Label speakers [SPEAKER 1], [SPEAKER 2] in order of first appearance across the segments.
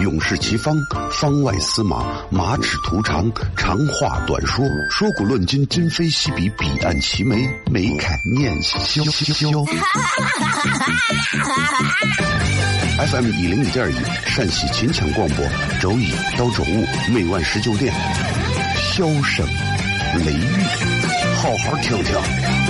[SPEAKER 1] 勇士齐方，方外司马，马齿图长，长话短说，说古论今，今非昔比，彼岸齐眉，眉开眼笑。FM 一零一点一，陕西秦腔广播，周一到周五每晚十九点，笑声雷雨，好好听听。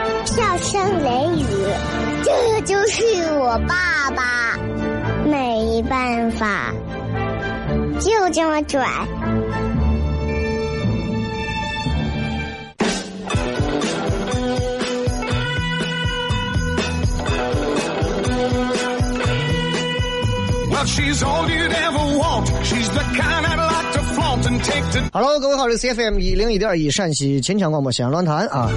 [SPEAKER 2] 笑声雷雨，这就是我爸爸。没办法，就这么拽。
[SPEAKER 3] Hello，各位好，这是 CFM 一零一点一陕西秦腔广播西安论坛啊。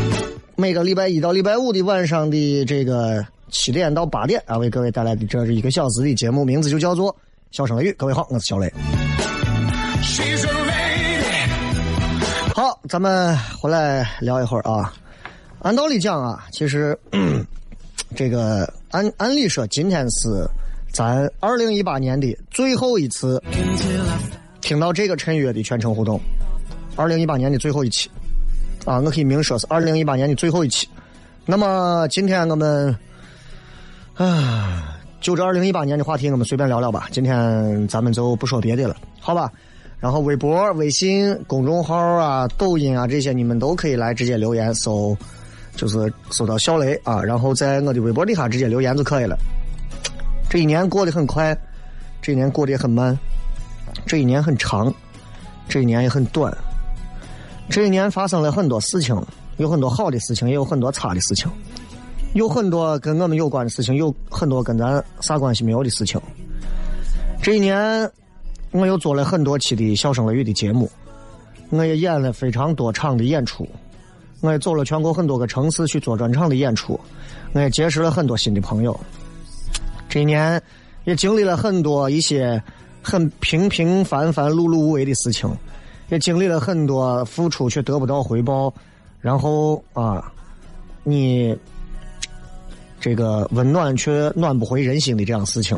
[SPEAKER 3] 每个礼拜一到礼拜五的晚上的这个七点到八点啊，为各位带来的这是一个小时的节目，名字就叫做《笑声雷雨》。各位好，我是小雷。好，咱们回来聊一会儿啊。按道理讲啊，其实 这个按按理说，今天是咱二零一八年的最后一次听到这个陈约的全程互动，二零一八年的最后一期。啊，我可以明说，是二零一八年的最后一期。那么今天我们，啊，就这二零一八年的话题，我们随便聊聊吧。今天咱们就不说别的了，好吧？然后微博、微信公众号啊、抖音啊这些，你们都可以来直接留言，搜，就是搜到小雷啊，然后在我的微博底下直接留言就可以了。这一年过得很快，这一年过得也很慢，这一年很长，这一年也很短。这一年发生了很多事情，有很多好的事情，也有很多差的事情，有很多跟我们有关的事情，有很多跟咱啥关系没有的事情。这一年，我又做了很多期的小声雷雨的节目，我也演了非常多场的演出，我也走了全国很多个城市去做专场的演出，我也结识了很多新的朋友。这一年，也经历了很多一些很平平凡凡、碌碌无为的事情。也经历了很多付出却得不到回报，然后啊，你这个温暖却暖不回人心的这样事情。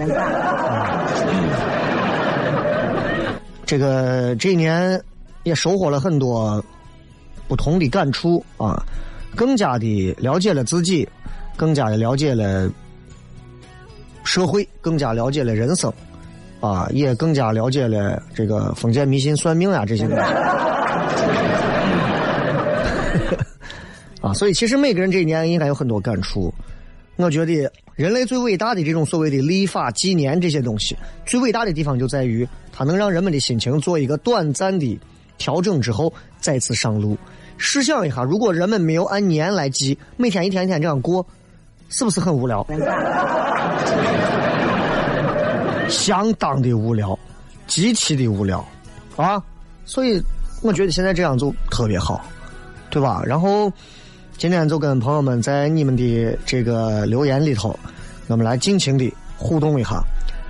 [SPEAKER 3] 这个这一年也收获了很多不同的感触啊，更加的了解了自己，更加的了解了社会，更加了解了人生。啊，也更加了解了这个封建迷信、算命啊这些东西。啊，所以其实每个人这一年应该有很多感触。我觉得人类最伟大的这种所谓的立法、纪年这些东西，最伟大的地方就在于它能让人们的心情做一个短暂的调整之后再次上路。试想一下，如果人们没有按年来记，每天一天一天这样过，是不是很无聊？相当的无聊，极其的无聊，啊！所以我觉得现在这样就特别好，对吧？然后今天就跟朋友们在你们的这个留言里头，我们来尽情的互动一下。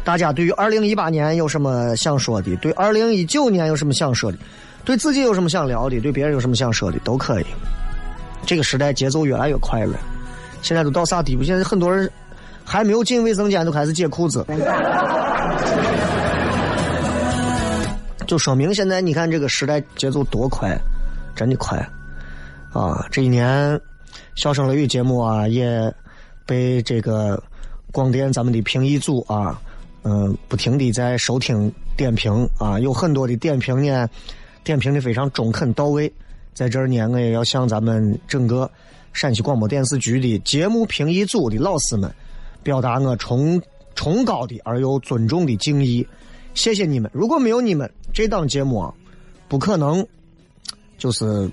[SPEAKER 3] 大家对于二零一八年有什么想说的？对二零一九年有什么想说的？对自己有什么想聊的？对别人有什么想说的？都可以。这个时代节奏越来越快了，现在都到啥地步？现在很多人。还没有进卫生间就开始解裤子，就说明现在你看这个时代节奏多快，真的快啊！这一年，笑声雷雨节目啊，也被这个广电咱们的评议组啊，嗯，不停的在收听点评啊，有很多的点评呢，点评的非常中肯到位。在这儿呢，我也要向咱们整个陕西广播电视局的节目评议组的老师们，表达我崇崇高的而又尊重的敬意。谢谢你们！如果没有你们，这档节目啊，不可能，就是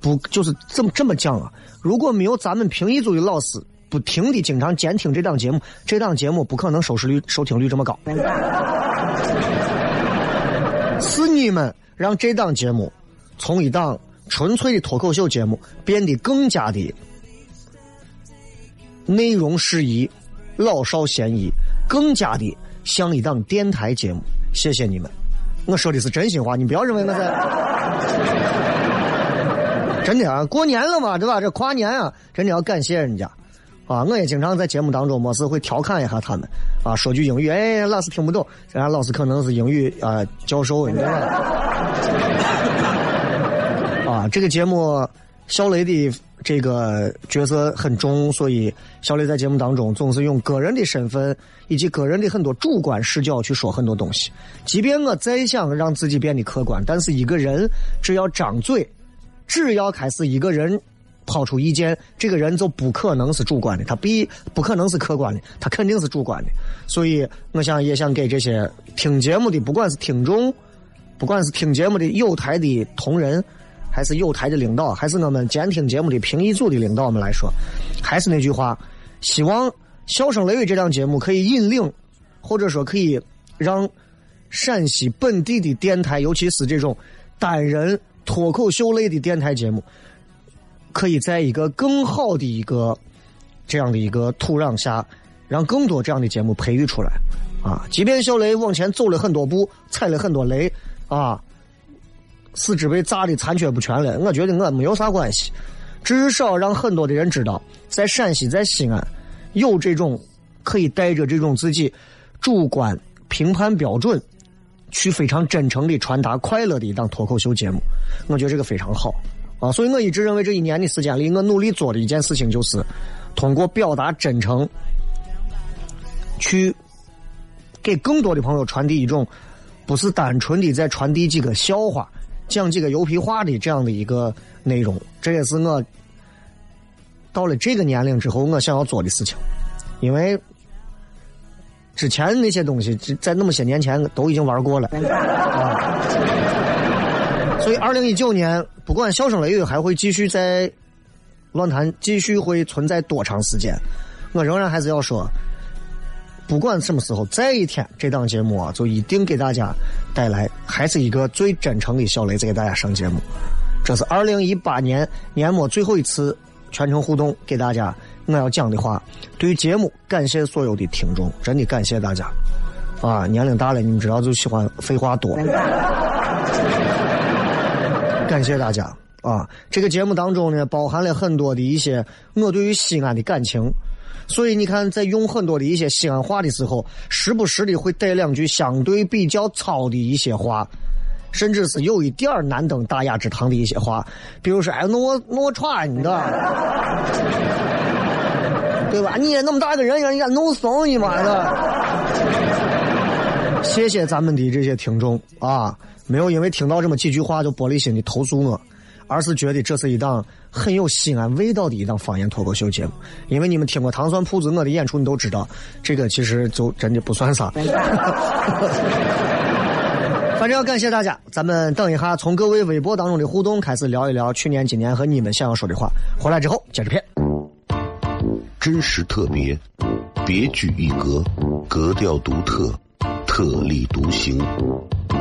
[SPEAKER 3] 不就是这么这么讲啊。如果没有咱们评议组的老师不停的经常监听这档节目，这档节目不可能收视率、收听率这么高。是你们让这档节目从一档纯粹的脱口秀节目变得更加的内容适宜、老少咸宜，更加的。像一档电台节目，谢谢你们，我说的是真心话，你不要认为我在。真的啊，过年了嘛，对吧？这跨年啊，真的要感谢人家，啊，我也经常在节目当中没事会调侃一下他们，啊，说句英语，哎，老师听不懂，人家老师可能是英语啊教授，你知道吧？啊，这个节目。小雷的这个角色很重，所以小磊在节目当中总是用个人的身份以及个人的很多主观视角去说很多东西。即便我再想让自己变得客观，但是一个人只要张嘴，只要开始一个人抛出意见，这个人就不可能是主观的，他必不可能是客观的，他肯定是主观的。所以我想也想给这些听节目的，不管是听众，不管是听节目的有台的同仁。还是有台的领导，还是我们监听节目的评议组的领导们来说，还是那句话，希望《笑声雷雨》这档节目可以引领，或者说可以让陕西本地的电台，尤其是这种单人脱口秀类的电台节目，可以在一个更好的一个这样的一个土壤下，让更多这样的节目培育出来。啊，即便小雷往前走了很多步，踩了很多雷，啊。四肢被炸的残缺不全了，我觉得我没有啥关系，至少让很多的人知道，在陕西，在西安，有这种可以带着这种自己主观评判标准，去非常真诚的传达快乐的一档脱口秀节目，我觉得这个非常好啊，所以我一直认为这一年的时间里，我努力做的一件事情就是通过表达真诚，去给更多的朋友传递一种不是单纯的在传递几个笑话。讲几个油皮话的这样的一个内容，这也是我到了这个年龄之后我想要做的事情。因为之前那些东西在那么些年前都已经玩过了啊。所以，二零一九年不管笑声雷雨还会继续在论坛继续会存在多长时间，我仍然还是要说。不管什么时候，再一天，这档节目啊，就一定给大家带来还是一个最真诚的小雷子给大家上节目。这是二零一八年年末最后一次全程互动，给大家我要讲的话。对于节目，感谢所有的听众，真的感谢大家。啊，年龄大了，你们知道就喜欢废话多。感谢大家啊！这个节目当中呢，包含了很多的一些我对于西安的感情。所以你看，在用很多的一些西安话的时候，时不时的会带两句相对比较糙的一些话，甚至是有一点难登大雅之堂的一些话，比如说“哎，那我那我穿的，对吧？你也那么大个人，人家弄怂你妈的！”谢谢咱们的这些听众啊，没有因为听到这么几句话就玻璃心的投诉我。而是觉得这是一档很有西安味道的一档方言脱口秀节目，因为你们听过糖蒜铺子我的演出，你都知道，这个其实就真的不算啥。反正要感谢大家，咱们等一下从各位微博当中的互动开始聊一聊去年、今年和你们想要说的话。回来之后接着片，
[SPEAKER 1] 真实特别，别具一格，格调独特，特立独行，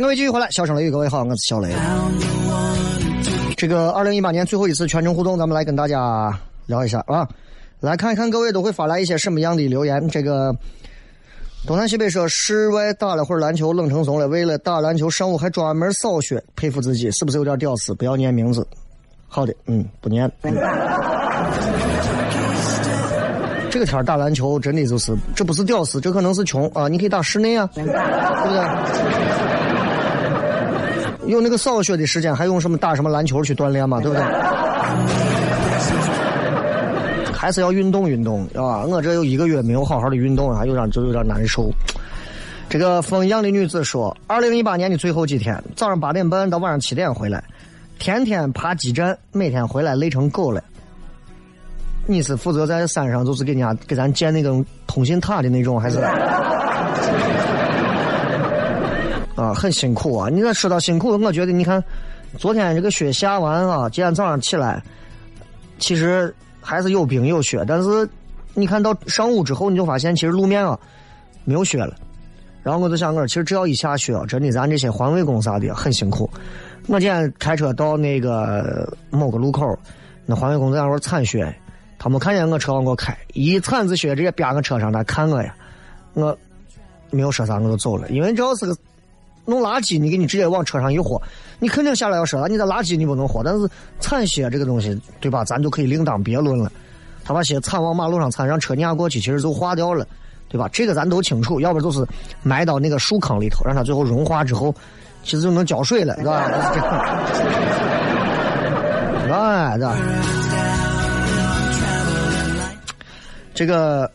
[SPEAKER 3] 各位继续回来，笑声雷雨，各位好，我是小雷。这个二零一八年最后一次全程互动，咱们来跟大家聊一下啊，来看一看各位都会发来一些什么样的留言。这个东南西北说室外打了会儿篮球，冷成怂了，为了打篮球上午还专门扫雪，佩服自己，是不是有点屌丝？不要念名字。好的，嗯，不念。嗯、这个天打篮球真的就是，这不是屌丝，这可能是穷啊！你可以打室内啊，对不对？有那个扫雪的时间，还用什么打什么篮球去锻炼嘛？对不对？还是要运动运动，啊！我这有一个月没有好好的运动啊，有点就有点难受。这个风阳的女子说，二零一八年的最后几天，早上八点半到晚上七点回来，天天爬基站，每天回来累成狗了。你是负责在山上，就是给人家给咱建那种通信塔的那种，还是？啊，很辛苦啊！你这说到辛苦，我觉得你看，昨天这个雪下完啊，今天早上起来，其实还是有冰有雪，但是你看到上午之后，你就发现其实路面啊没有雪了。然后我就想，我其实只要一下雪，真的咱这些环卫工啥的很辛苦。我今天开车到那个某个路口，那环卫工在那块铲雪，他没看见我车往过开，一铲子雪直接啪我车上，他看我呀，我没有说啥，我就走了，因为只要是个。弄垃圾，你给你直接往车上一豁，你肯定下来要说了，你的垃圾你不能豁，但是铲雪这个东西，对吧？咱就可以另当别论了。他把鞋铲往马路上铲，让车碾过去，其实就化掉了，对吧？这个咱都清楚。要不就是埋到那个树坑里头，让它最后融化之后，其实就能浇水了，是吧？哎，对吧？这个。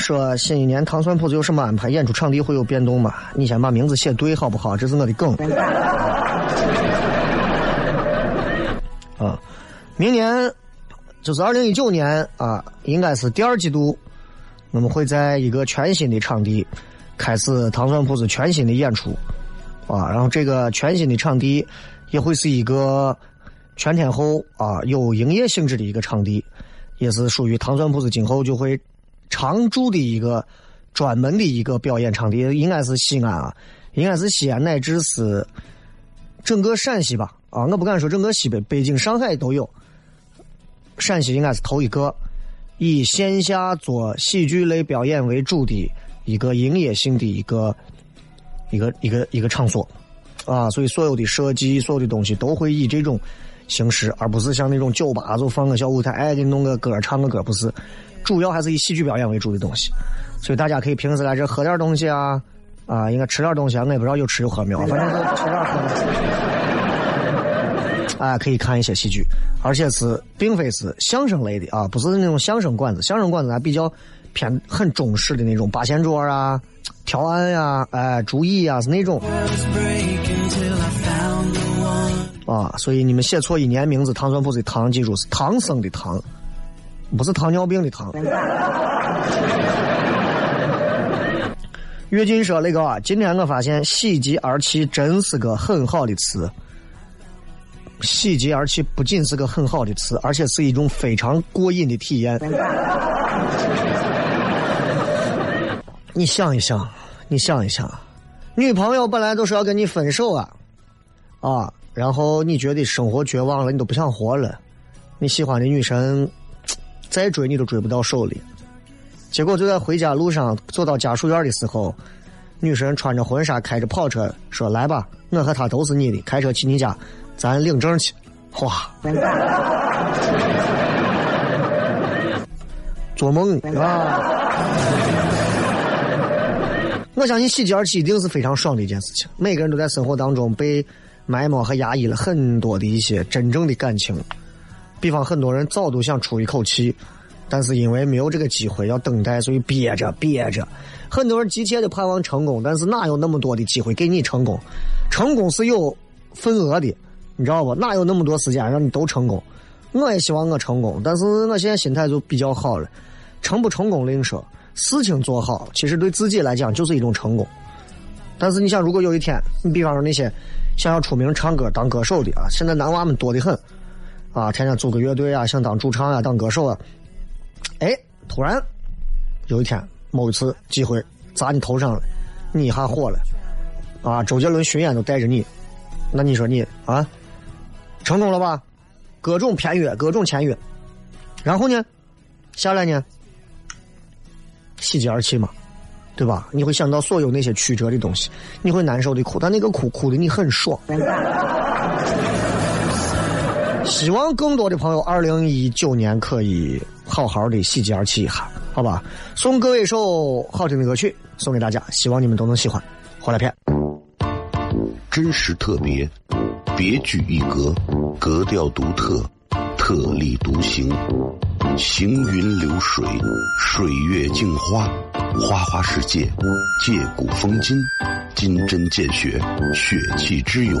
[SPEAKER 3] 说新一年糖蒜铺子有什么安排？演出场地会有变动吗？你先把名字写对好不好？这是我的梗。啊，明年就是二零一九年啊，应该是第二季度，我们会在一个全新的场地开始糖蒜铺子全新的演出啊。然后这个全新的场地也会是一个全天候啊有营业性质的一个场地，也是属于糖蒜铺子今后就会。常驻的一个专门的一个表演场地，应该是西安啊，应该是西安乃至是整个陕西吧。啊，我不敢说整个西北，北京、上海都有，陕西应该是头一个。以线下做喜剧类表演为主的一个营业性的一个一个一个一个场所。啊，所以所有的设计、所有的东西都会以这种形式，而不是像那种酒吧就放个小舞台，哎，给你弄个歌，唱个歌，不是。主要还是以喜剧表演为主的东西，所以大家可以平时来这喝点东西啊，啊，应该吃点东西啊，我也不知道有吃有喝没有，反正是吃点喝。哎，可以看一些戏剧，而且是并非是相声类的啊，不是那种相声馆子，相声馆子还比较偏很中式的那种八仙桌啊、条案呀、哎、竹椅啊是那种。啊，所以你们写错一年名字，糖蒜铺子的糖，记住是唐僧的唐。不是糖尿病的糖。跃进说那个啊，今天我发现“喜极而泣”真是个很好的词。喜极而泣不仅是个很好的词，而且是一种非常过瘾的体验。你想一想，你想一想，女朋友本来都是要跟你分手啊，啊，然后你觉得生活绝望了，你都不想活了，你喜欢的女生。再追你都追不到手里，结果就在回家路上走到家属院的时候，女神穿着婚纱，开着跑车，说：“来吧，我和他都是你的，开车去你家，咱领证去。”哇！做梦啊！我相信喜极而泣一定是非常爽的一件事情。每个人都在生活当中被埋没和压抑了很多的一些真正的感情，比方很多人早都想出一口气。但是因为没有这个机会要等待，所以憋着憋着。很多人急切的盼望成功，但是哪有那么多的机会给你成功？成功是有份额的，你知道不？哪有那么多时间让你都成功？我也希望我成功，但是我现在心态就比较好了。成不成功另说，事情做好，其实对自己来讲就是一种成功。但是你想，如果有一天，你比方说那些想要出名唱歌当歌手的啊，现在男娃们多得很啊，天天组个乐队啊，想当主唱啊，当歌手啊。哎，突然有一天，某一次机会砸你头上了，你一下火了，啊！周杰伦巡演都带着你，那你说你啊，成功了吧？各种片约，各种签约，然后呢，下来呢，喜极而泣嘛，对吧？你会想到所有那些曲折的东西，你会难受的哭，但那个哭哭的你很爽。希望更多的朋友，二零一九年可以好好的喜极而泣一下，好吧？送各位一首好听的歌曲，送给大家，希望你们都能喜欢。回来片，
[SPEAKER 1] 真实特别，别具一格，格调独特，特立独行，行云流水，水月镜花，花花世界，借古风今，金针见血，血气之勇。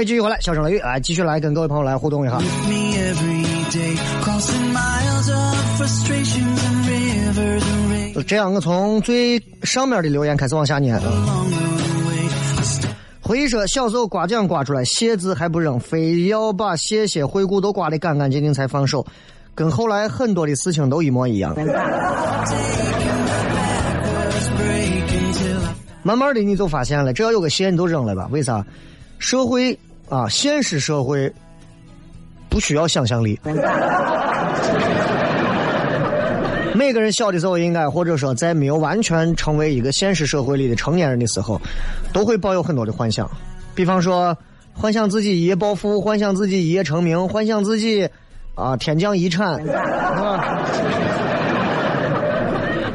[SPEAKER 3] 位继续回来，笑声雷雨来，继续来跟各位朋友来互动一下。这样，我从最上面的留言开始往下念。回忆说，小时候刮奖刮出来，谢字还不扔，非要把谢谢惠顾都刮得干干净净才放手，跟后来很多的事情都一模一样。慢慢的，你就发现了，只要有个谢，你都扔了吧？为啥？社会啊，现实社会不需要想象力。每个人小的时候，应该或者说在没有完全成为一个现实社会里的成年人的时候，都会抱有很多的幻想。比方说，幻想自己一夜暴富，幻想自己一夜成名，幻想自己啊天降遗产，啊，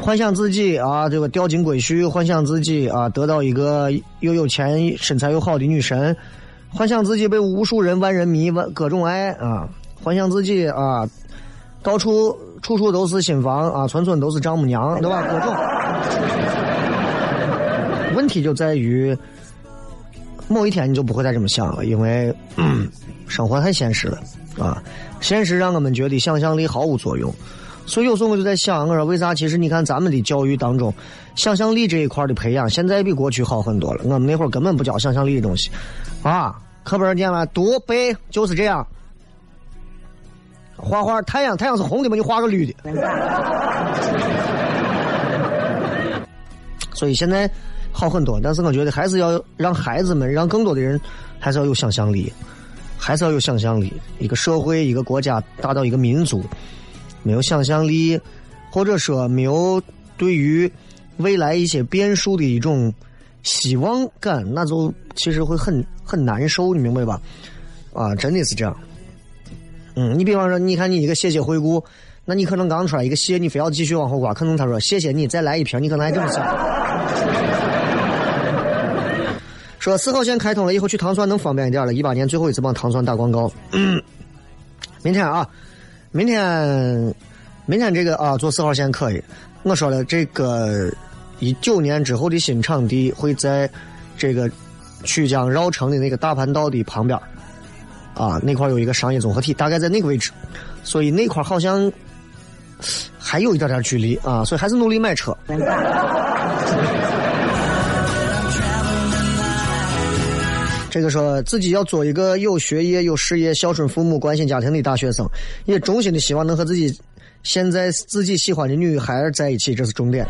[SPEAKER 3] 幻想自己啊这个掉金龟婿，幻想自己啊得到一个又有钱、身材又好的女神，幻想自己被无数人万人迷、万各种爱啊，幻想自己啊到处。处处都是新房啊，村村都是丈母娘，对吧？各种。问题就在于，某一天你就不会再这么想了，因为生活太现实了啊！现实让我们觉得想象力毫无作用。所以有时候我就在想，我说为啥？其实你看咱们的教育当中，想象力这一块的培养，现在比过去好很多了。我们那会儿根本不教想象力的东西啊，课本上念了读背就是这样。画画，太阳，太阳是红的嘛？你画个绿的。所以现在好很多，但是我觉得还是要让孩子们，让更多的人还是要有想象力，还是要有想象力。一个社会，一个国家，达到一个民族，没有想象力，或者说没有对于未来一些变数的一种希望感，那就其实会很很难受，你明白吧？啊，真的是这样。嗯，你比方说，你看你一个谢谢回顾，那你可能刚出来一个谢，你非要继续往后刮，可能他说谢谢你，再来一瓶，你可能还这么想。说四号线开通了以后去糖酸能方便一点了，一八年最后一次帮糖酸打广告。明天啊，明天，明天这个啊，坐四号线可以。我说了，这个一九年之后的新场地会在这个曲江绕城的那个大盘道的旁边。啊，那块有一个商业综合体，大概在那个位置，所以那块好像还有一点点距离啊，所以还是努力买车。这个说自己要做一个有学业、有事业、孝顺父母、关心家庭的大学生，也衷心的希望能和自己现在自己喜欢的女孩在一起，这是重点。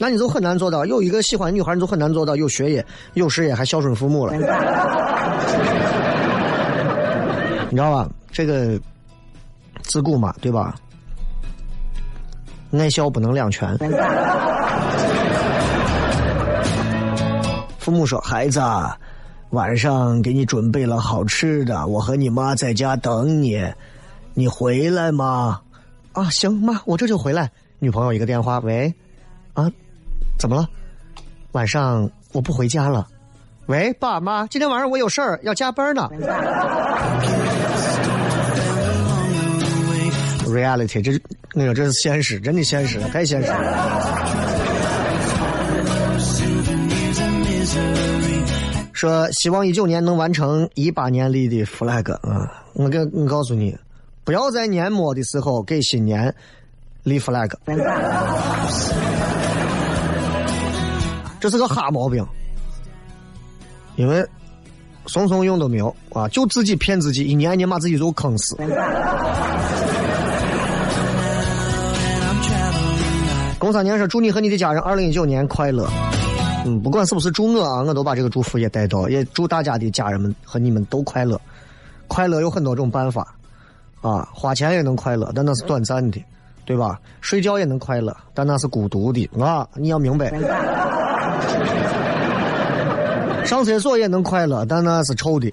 [SPEAKER 3] 那你就很难做到，有一个喜欢女孩，你就很难做到有学业、有事业还孝顺父母了。你知道吧？这个自古嘛，对吧？爱孝不能两全。父母说：“孩子，晚上给你准备了好吃的，我和你妈在家等你，你回来吗？”啊，行，妈，我这就回来。女朋友一个电话，喂，啊，怎么了？晚上我不回家了。喂，爸妈，今天晚上我有事儿要加班呢。Reality，这那个这是现实，真的现实，太现实了。说希望一九年能完成一八年立的 flag 啊！我给我告诉你，不要在年末的时候给新年立 flag，这是个哈毛病。因为怂怂用都没有啊，就自己骗自己，一年年把自己都坑死。公三年说祝你和你的家人二零一九年快乐。嗯，不管是不是祝我啊，我都把这个祝福也带到，也祝大家的家人们和你们都快乐。快乐有很多种办法啊，花钱也能快乐，但那是短暂的，对吧？睡觉也能快乐，但那是孤独的啊，你要明白。上厕所也能快乐，但那是臭的。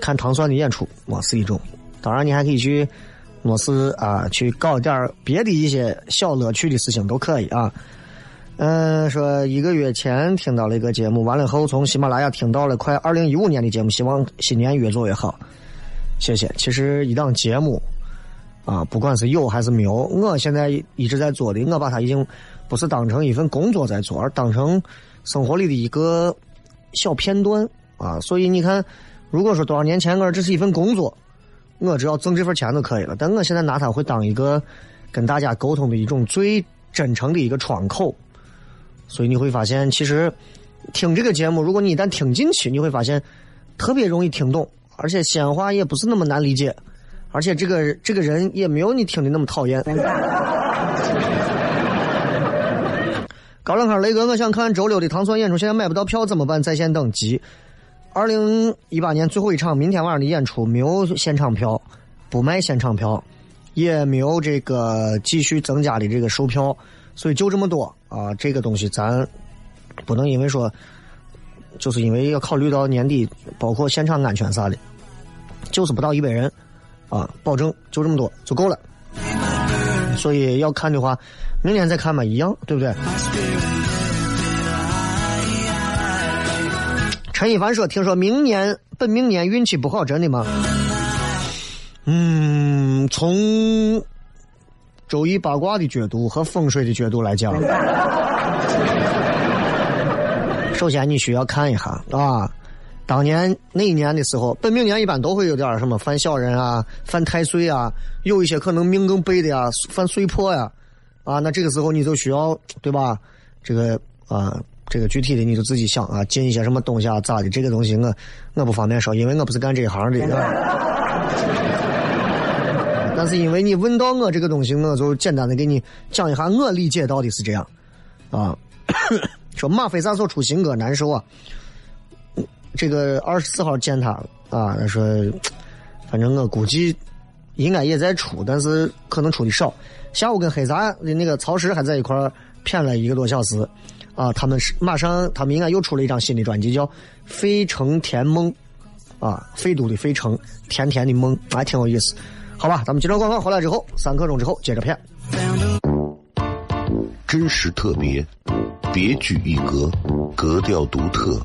[SPEAKER 3] 看糖蒜的演出，我是一种。当然，你还可以去，我是啊，去搞点别的一些小乐趣的事情都可以啊。嗯，说一个月前听到了一个节目，完了后从喜马拉雅听到了快二零一五年的节目，希望新年越做越好。谢谢。其实一档节目啊，不管是有还是没有，我现在一直在做的，我把它已经。不是当成一份工作在做，而当成生活里的一个小片段啊！所以你看，如果说多少年前我这是一份工作，我只要挣这份钱就可以了。但我现在拿它会当一个跟大家沟通的一种最真诚的一个窗口。所以你会发现，其实听这个节目，如果你一旦听进去，你会发现特别容易听懂，而且西安话也不是那么难理解，而且这个这个人也没有你听的那么讨厌。高冷康雷哥，我想看周六的糖蒜演出，现在买不到票怎么办？在线等急。二零一八年最后一场，明天晚上的演出没有现场票，不卖现场票，也没有这个继续增加的这个售票，所以就这么多啊。这个东西咱不能因为说，就是因为要考虑到年底，包括现场安全啥的，就是不到一百人啊，保证就这么多就够了。所以要看的话。明年再看嘛，一样，对不对？陈一凡说：“听说明年本命年运气不好，真的吗？”嗯，从周易八卦的角度和风水的角度来讲，首先你需要看一下啊，当年那一年的时候，本命年一般都会有点什么犯小人啊、犯太岁啊，有一些可能命更背的呀、犯岁破呀。啊，那这个时候你就需要对吧？这个啊，这个具体的你就自己想啊，进一些什么东西啊，咋的？这个东西我我不方便说，因为我不是干这一行的。但是因为你问到我这个东西，我就简单的给你讲一下我理解到底是这样啊。说马飞啥时候出新歌难受啊？这个二十四号见他啊，他说，反正我估计应该也在出，但是可能出的少。下午跟黑杂的那个曹石还在一块儿谝了一个多小时啊。他们是马上，他们应该又出了一张新的专辑，叫《费城甜梦》啊，费都的费城，甜甜的梦，还挺有意思。好吧，咱们接着广告回来之后，三刻钟之后接着骗。
[SPEAKER 1] 真实特别，别具一格，格调独特，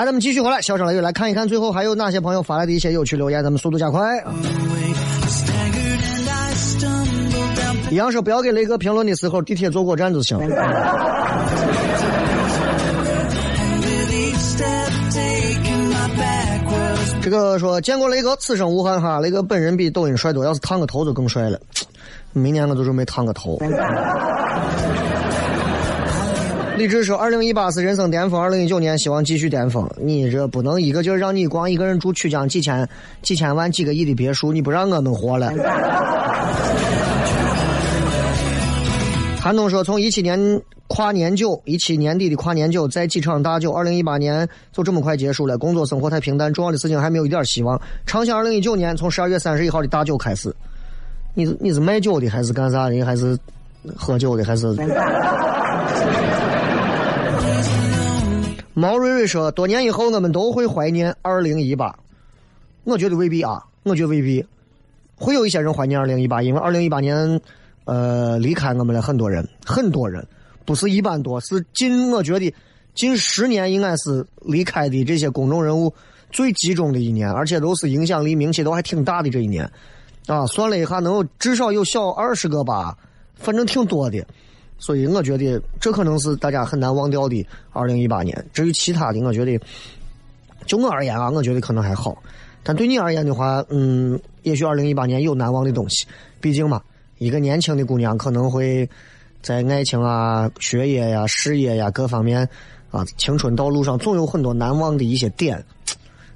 [SPEAKER 3] 来，咱们继续回来，小声雷雨来看一看，最后还有哪些朋友发来的一些有趣留言，咱们速度加快啊！一样说不要给雷哥评论的时候，地铁坐过站就行。这个说见过雷哥，此生无憾哈。雷哥本人比抖音帅多，要是烫个头就更帅了。明年我就准备烫个头。李志说：“二零一八是人生巅峰，二零一九年希望继续巅峰。你这不能一个劲儿让你光一个人住曲江几千、几千万、几个亿的别墅，你不让我们活了。”韩东说：“从一七年跨年酒，一七年底的跨年酒，在几场大酒，二零一八年就这么快结束了。工作生活太平淡，重要的事情还没有一点希望。畅想二零一九年，从十二月三十一号的大酒开始。你你是卖酒的，还是干啥的？还是喝酒的？还是？”毛瑞瑞说：“多年以后，我们都会怀念二零一八。我觉得未必啊，我觉得未必会有一些人怀念二零一八，因为二零一八年，呃，离开我们了很多人，很多人，不是一般多，是近我觉得近十年应该是离开的这些公众人物最集中的一年，而且都是影响力、名气都还挺大的这一年啊。算了一下，能有至少有小二十个吧，反正挺多的。”所以我觉得这可能是大家很难忘掉的二零一八年。至于其他的，我觉得就我而言啊，我觉得可能还好。但对你而言的话，嗯，也许二零一八年有难忘的东西。毕竟嘛，一个年轻的姑娘可能会在爱情啊、学业呀、事业呀各方面啊，青春道路上总有很多难忘的一些点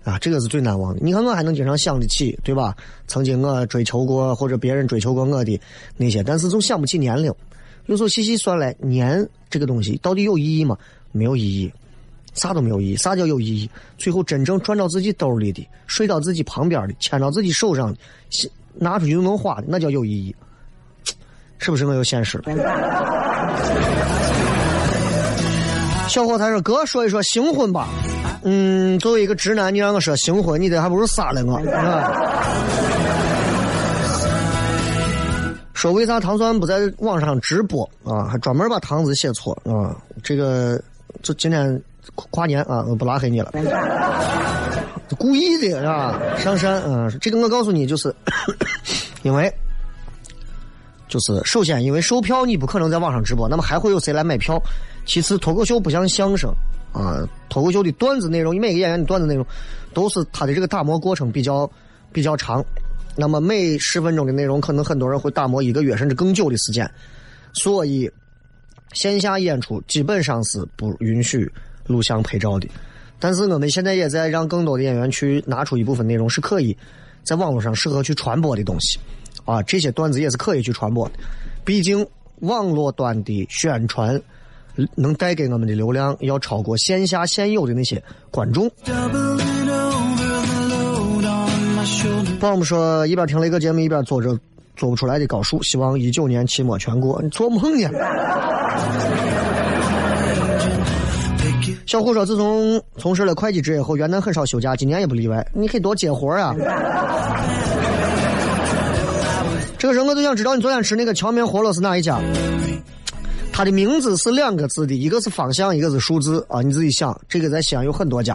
[SPEAKER 3] 啊，这个是最难忘的。你看我还能经常想得起，对吧？曾经我追求过或者别人追求过我的那些，但是总想不起年龄。有时候细细算来，年这个东西到底有意义吗？没有意义，啥都没有意义。啥叫有意义？最后真正赚到自己兜里的、睡到自己旁边的、牵到自己手上的、拿出去就能花的，那叫有意义。是不是我有现实？小伙他说：“哥，说一说新婚吧。”嗯，作为一个直男，你让我说新婚，你这还不如杀了我。说为啥糖蒜不在网上直播啊？还专门把唐字写错啊？这个就今天跨年啊，我不拉黑你了，故意的是吧？上山啊，这个我告诉你，就是 因为就是首先因为售票你不可能在网上直播，那么还会有谁来买票？其次，脱口秀不像相声啊，脱口秀的段子内容，每个演员的段子内容都是他的这个打磨过程比较比较长。那么每十分钟的内容，可能很多人会打磨一个月甚至更久的时间。所以，线下演出基本上是不允许录像拍照的。但是我们现在也在让更多的演员去拿出一部分内容是可以在网络上适合去传播的东西啊，这些段子也是可以去传播的。毕竟网络端的宣传能带给我们的流量要超过线下现有的那些观众。宝姆说一边听了一个节目一边做着做不出来的高数，希望一九年期末全过。你做梦呢？小胡说：“自从从事了会计职业后，元旦很少休假，今年也不例外。你可以多接活啊！”这个人我就想知道你昨天吃那个荞面饸饹是哪一家？它的名字是两个字的，一个是方向，一个是数字啊！你自己想，这个在西安有很多家。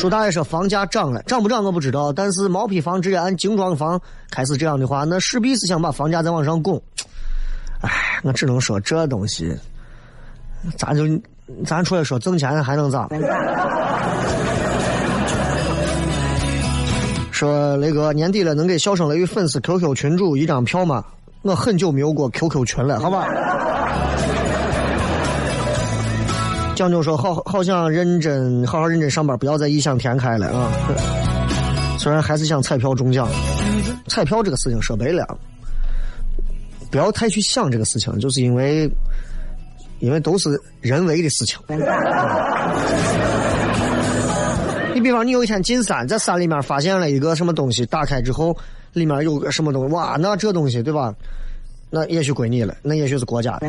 [SPEAKER 3] 舒大爷说房价涨了，涨不涨我不知道，但是毛坯房直接按精装房开始这样的话，那势必是想把房价再往上拱。哎，我只能说这东西，咱就咱出来说挣钱还能咋？说雷哥年底了，能给笑声雷雨粉丝 QQ 群主一张票吗？我很久没有过 QQ 群了，好吧？讲究说好好想认真好好认真上班，不要再异想天开了啊！虽然还是想彩票中奖，彩票这个事情说白了，不要太去想这个事情，就是因为因为都是人为的事情。你比方你有一天进山，在山里面发现了一个什么东西，打开之后里面有个什么东西，哇，那这东西对吧？那也许归你了，那也许是国家的。